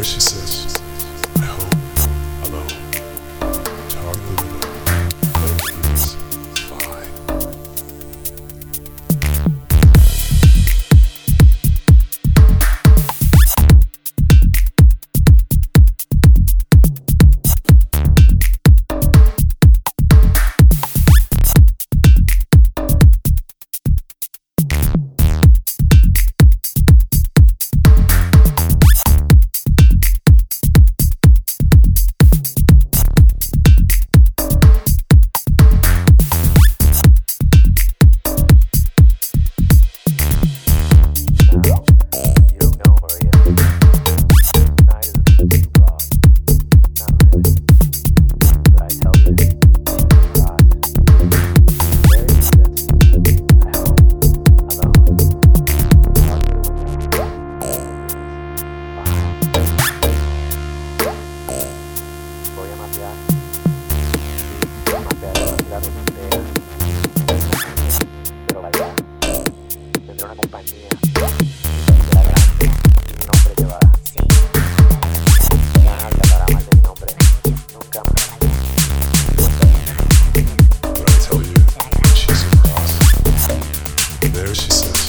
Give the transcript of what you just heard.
there she says, there she said.